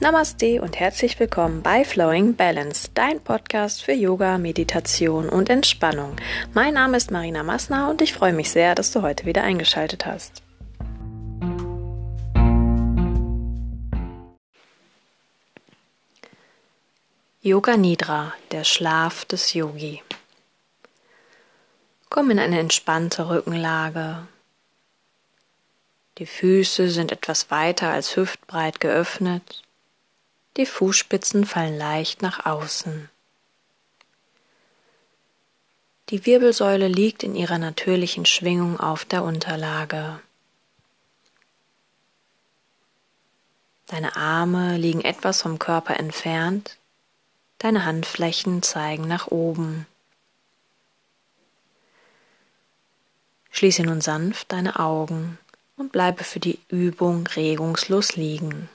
Namaste und herzlich willkommen bei Flowing Balance, dein Podcast für Yoga, Meditation und Entspannung. Mein Name ist Marina Massner und ich freue mich sehr, dass du heute wieder eingeschaltet hast. Yoga Nidra, der Schlaf des Yogi. Komm in eine entspannte Rückenlage. Die Füße sind etwas weiter als hüftbreit geöffnet die Fußspitzen fallen leicht nach außen. Die Wirbelsäule liegt in ihrer natürlichen Schwingung auf der Unterlage. Deine Arme liegen etwas vom Körper entfernt, deine Handflächen zeigen nach oben. Schließe nun sanft deine Augen und bleibe für die Übung regungslos liegen.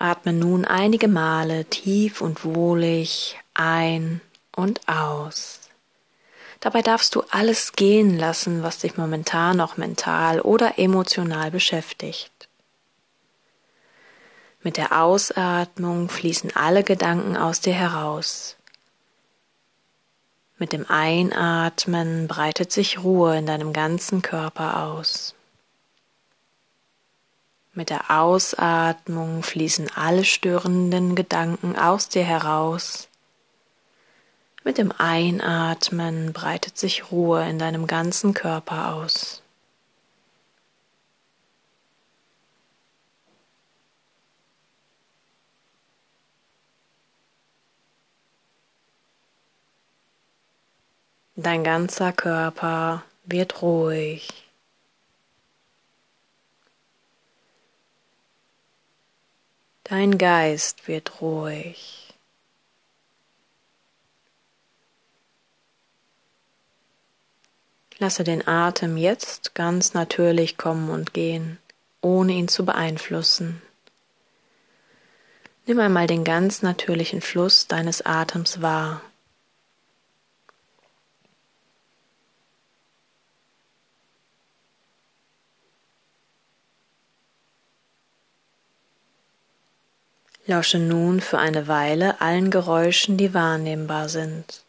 Atme nun einige Male tief und wohlig ein und aus. Dabei darfst du alles gehen lassen, was dich momentan noch mental oder emotional beschäftigt. Mit der Ausatmung fließen alle Gedanken aus dir heraus. Mit dem Einatmen breitet sich Ruhe in deinem ganzen Körper aus. Mit der Ausatmung fließen alle störenden Gedanken aus dir heraus. Mit dem Einatmen breitet sich Ruhe in deinem ganzen Körper aus. Dein ganzer Körper wird ruhig. Dein Geist wird ruhig. Lasse den Atem jetzt ganz natürlich kommen und gehen, ohne ihn zu beeinflussen. Nimm einmal den ganz natürlichen Fluss deines Atems wahr. Lausche nun für eine Weile allen Geräuschen, die wahrnehmbar sind.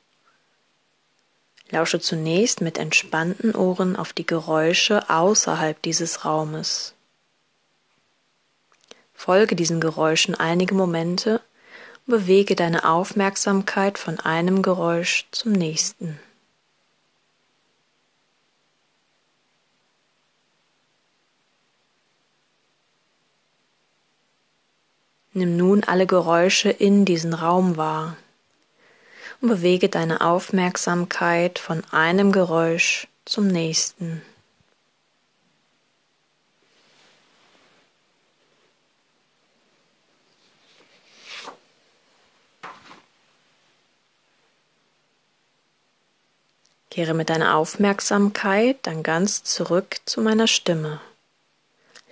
Lausche zunächst mit entspannten Ohren auf die Geräusche außerhalb dieses Raumes. Folge diesen Geräuschen einige Momente und bewege deine Aufmerksamkeit von einem Geräusch zum nächsten. Nimm nun alle Geräusche in diesen Raum wahr und bewege deine Aufmerksamkeit von einem Geräusch zum nächsten. Kehre mit deiner Aufmerksamkeit dann ganz zurück zu meiner Stimme.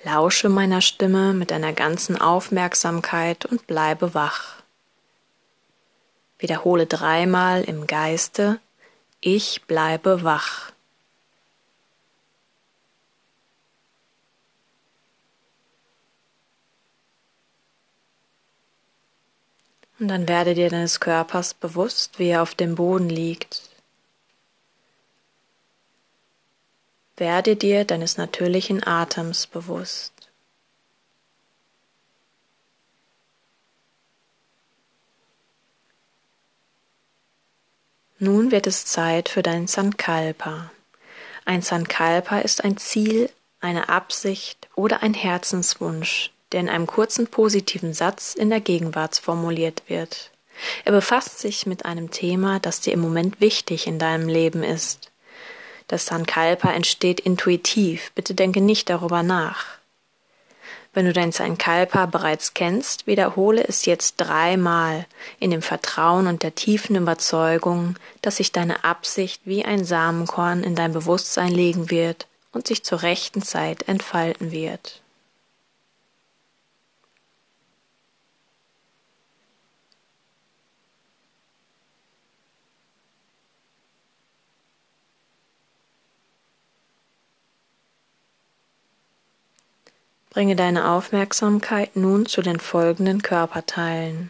Lausche meiner Stimme mit deiner ganzen Aufmerksamkeit und bleibe wach. Wiederhole dreimal im Geiste, ich bleibe wach. Und dann werde dir deines Körpers bewusst, wie er auf dem Boden liegt. Werde dir deines natürlichen Atems bewusst. Nun wird es Zeit für dein Sankalpa. Ein Sankalpa ist ein Ziel, eine Absicht oder ein Herzenswunsch, der in einem kurzen positiven Satz in der Gegenwart formuliert wird. Er befasst sich mit einem Thema, das dir im Moment wichtig in deinem Leben ist. Das Sankalpa entsteht intuitiv, bitte denke nicht darüber nach. Wenn du dein Sankalpa bereits kennst, wiederhole es jetzt dreimal in dem Vertrauen und der tiefen Überzeugung, dass sich deine Absicht wie ein Samenkorn in dein Bewusstsein legen wird und sich zur rechten Zeit entfalten wird. Bringe deine Aufmerksamkeit nun zu den folgenden Körperteilen.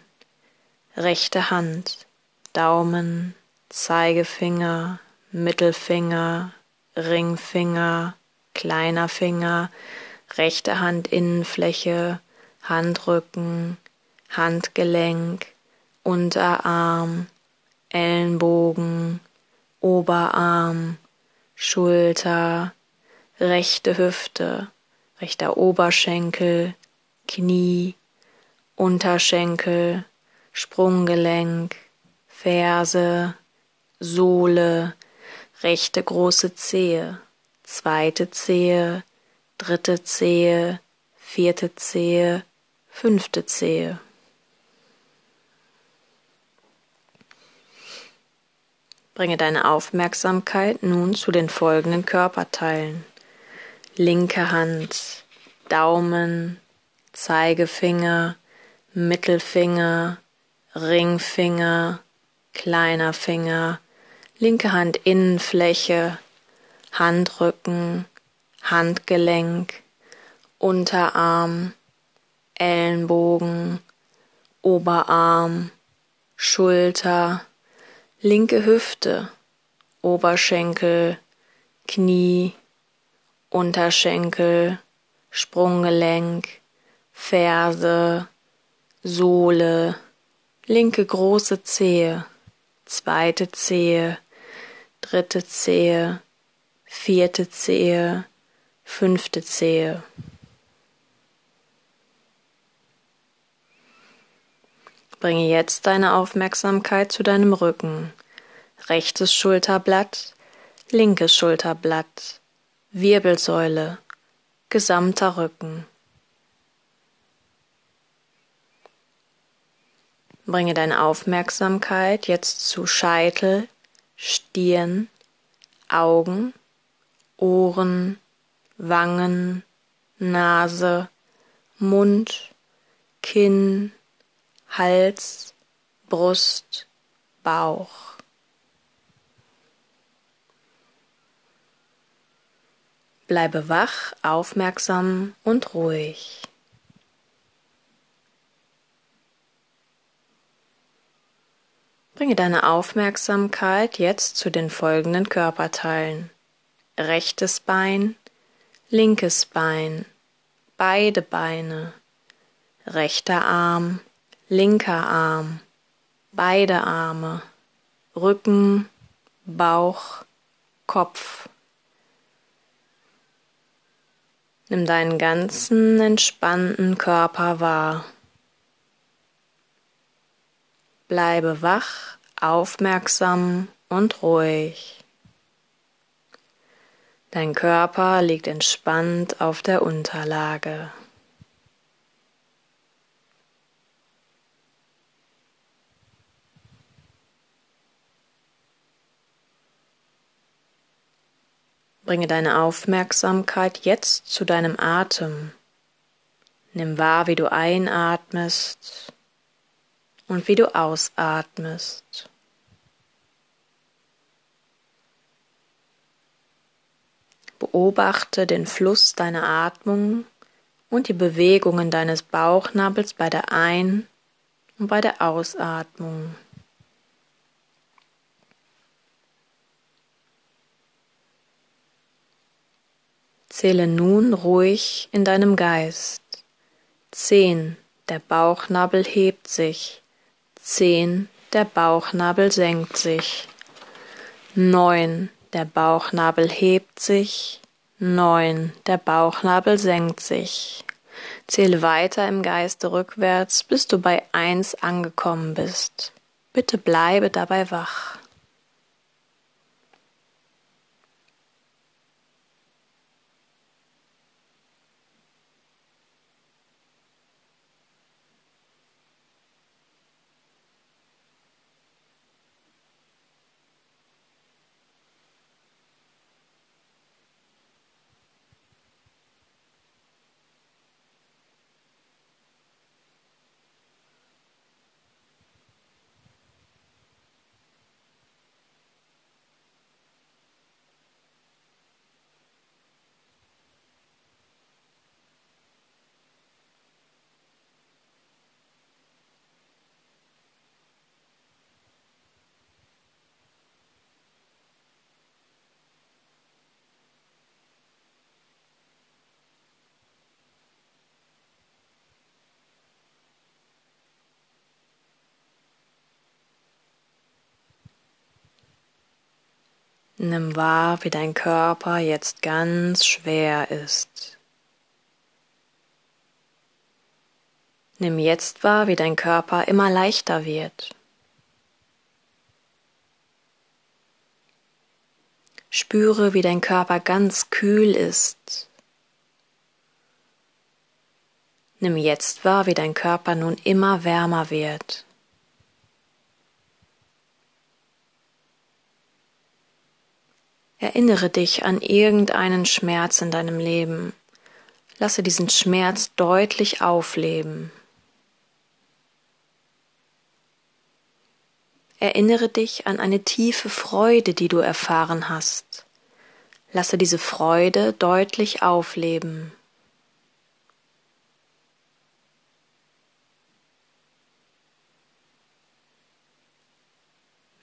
Rechte Hand, Daumen, Zeigefinger, Mittelfinger, Ringfinger, kleiner Finger, rechte Handinnenfläche, Handrücken, Handgelenk, Unterarm, Ellenbogen, Oberarm, Schulter, rechte Hüfte, rechter Oberschenkel, Knie, Unterschenkel, Sprunggelenk, Ferse, Sohle, rechte große Zehe, zweite Zehe, dritte Zehe, vierte Zehe, fünfte Zehe. Bringe deine Aufmerksamkeit nun zu den folgenden Körperteilen. Linke Hand, Daumen, Zeigefinger, Mittelfinger, Ringfinger, kleiner Finger, linke Handinnenfläche, Handrücken, Handgelenk, Unterarm, Ellenbogen, Oberarm, Schulter, linke Hüfte, Oberschenkel, Knie, Unterschenkel, Sprunggelenk, Ferse, Sohle, linke große Zehe, zweite Zehe, dritte Zehe, vierte Zehe, fünfte Zehe. Bringe jetzt deine Aufmerksamkeit zu deinem Rücken. Rechtes Schulterblatt, linkes Schulterblatt, Wirbelsäule, gesamter Rücken. Bringe deine Aufmerksamkeit jetzt zu Scheitel, Stirn, Augen, Ohren, Wangen, Nase, Mund, Kinn, Hals, Brust, Bauch. Bleibe wach, aufmerksam und ruhig. Bringe deine Aufmerksamkeit jetzt zu den folgenden Körperteilen. Rechtes Bein, linkes Bein, beide Beine, rechter Arm, linker Arm, beide Arme, Rücken, Bauch, Kopf. Nimm deinen ganzen entspannten Körper wahr. Bleibe wach, aufmerksam und ruhig. Dein Körper liegt entspannt auf der Unterlage. Bringe deine Aufmerksamkeit jetzt zu deinem Atem. Nimm wahr, wie du einatmest und wie du ausatmest. Beobachte den Fluss deiner Atmung und die Bewegungen deines Bauchnabels bei der Ein- und bei der Ausatmung. Zähle nun ruhig in deinem Geist. Zehn, der Bauchnabel hebt sich. Zehn, der Bauchnabel senkt sich. Neun, der Bauchnabel hebt sich. Neun, der Bauchnabel senkt sich. Zähle weiter im Geiste rückwärts, bis du bei eins angekommen bist. Bitte bleibe dabei wach. Nimm wahr, wie dein Körper jetzt ganz schwer ist. Nimm jetzt wahr, wie dein Körper immer leichter wird. Spüre, wie dein Körper ganz kühl ist. Nimm jetzt wahr, wie dein Körper nun immer wärmer wird. Erinnere dich an irgendeinen Schmerz in deinem Leben. Lasse diesen Schmerz deutlich aufleben. Erinnere dich an eine tiefe Freude, die du erfahren hast. Lasse diese Freude deutlich aufleben.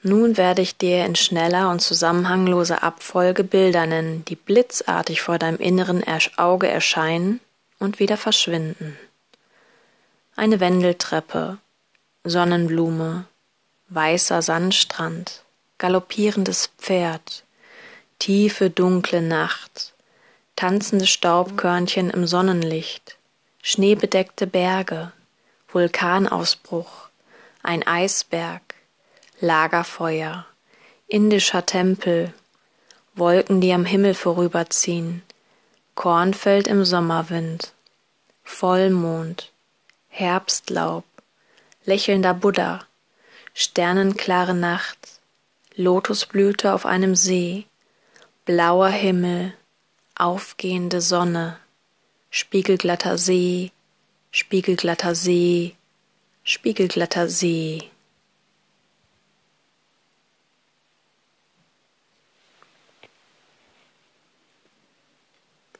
Nun werde ich dir in schneller und zusammenhangloser Abfolge Bilder nennen, die blitzartig vor deinem inneren Auge erscheinen und wieder verschwinden. Eine Wendeltreppe, Sonnenblume, weißer Sandstrand, galoppierendes Pferd, tiefe dunkle Nacht, tanzende Staubkörnchen im Sonnenlicht, schneebedeckte Berge, Vulkanausbruch, ein Eisberg, Lagerfeuer, indischer Tempel, Wolken, die am Himmel vorüberziehen, Kornfeld im Sommerwind, Vollmond, Herbstlaub, lächelnder Buddha, sternenklare Nacht, Lotusblüte auf einem See, blauer Himmel, aufgehende Sonne, spiegelglatter See, spiegelglatter See, spiegelglatter See.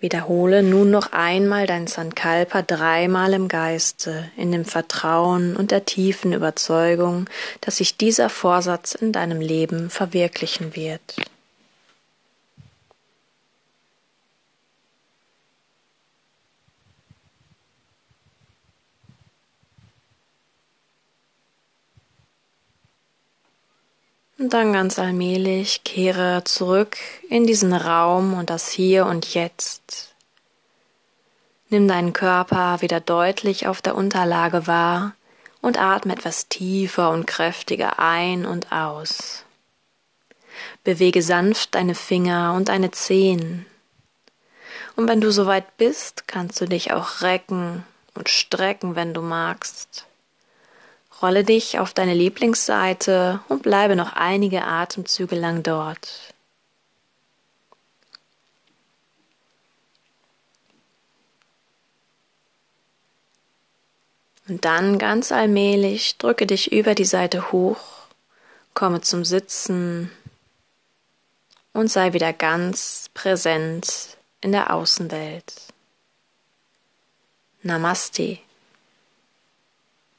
Wiederhole nun noch einmal dein Sankalpa dreimal im Geiste, in dem Vertrauen und der tiefen Überzeugung, dass sich dieser Vorsatz in deinem Leben verwirklichen wird. Und dann ganz allmählich kehre zurück in diesen Raum und das Hier und Jetzt. Nimm deinen Körper wieder deutlich auf der Unterlage wahr und atme etwas tiefer und kräftiger ein und aus. Bewege sanft deine Finger und deine Zehen. Und wenn du soweit bist, kannst du dich auch recken und strecken, wenn du magst. Rolle dich auf deine Lieblingsseite und bleibe noch einige Atemzüge lang dort. Und dann ganz allmählich drücke dich über die Seite hoch, komme zum Sitzen und sei wieder ganz präsent in der Außenwelt. Namaste.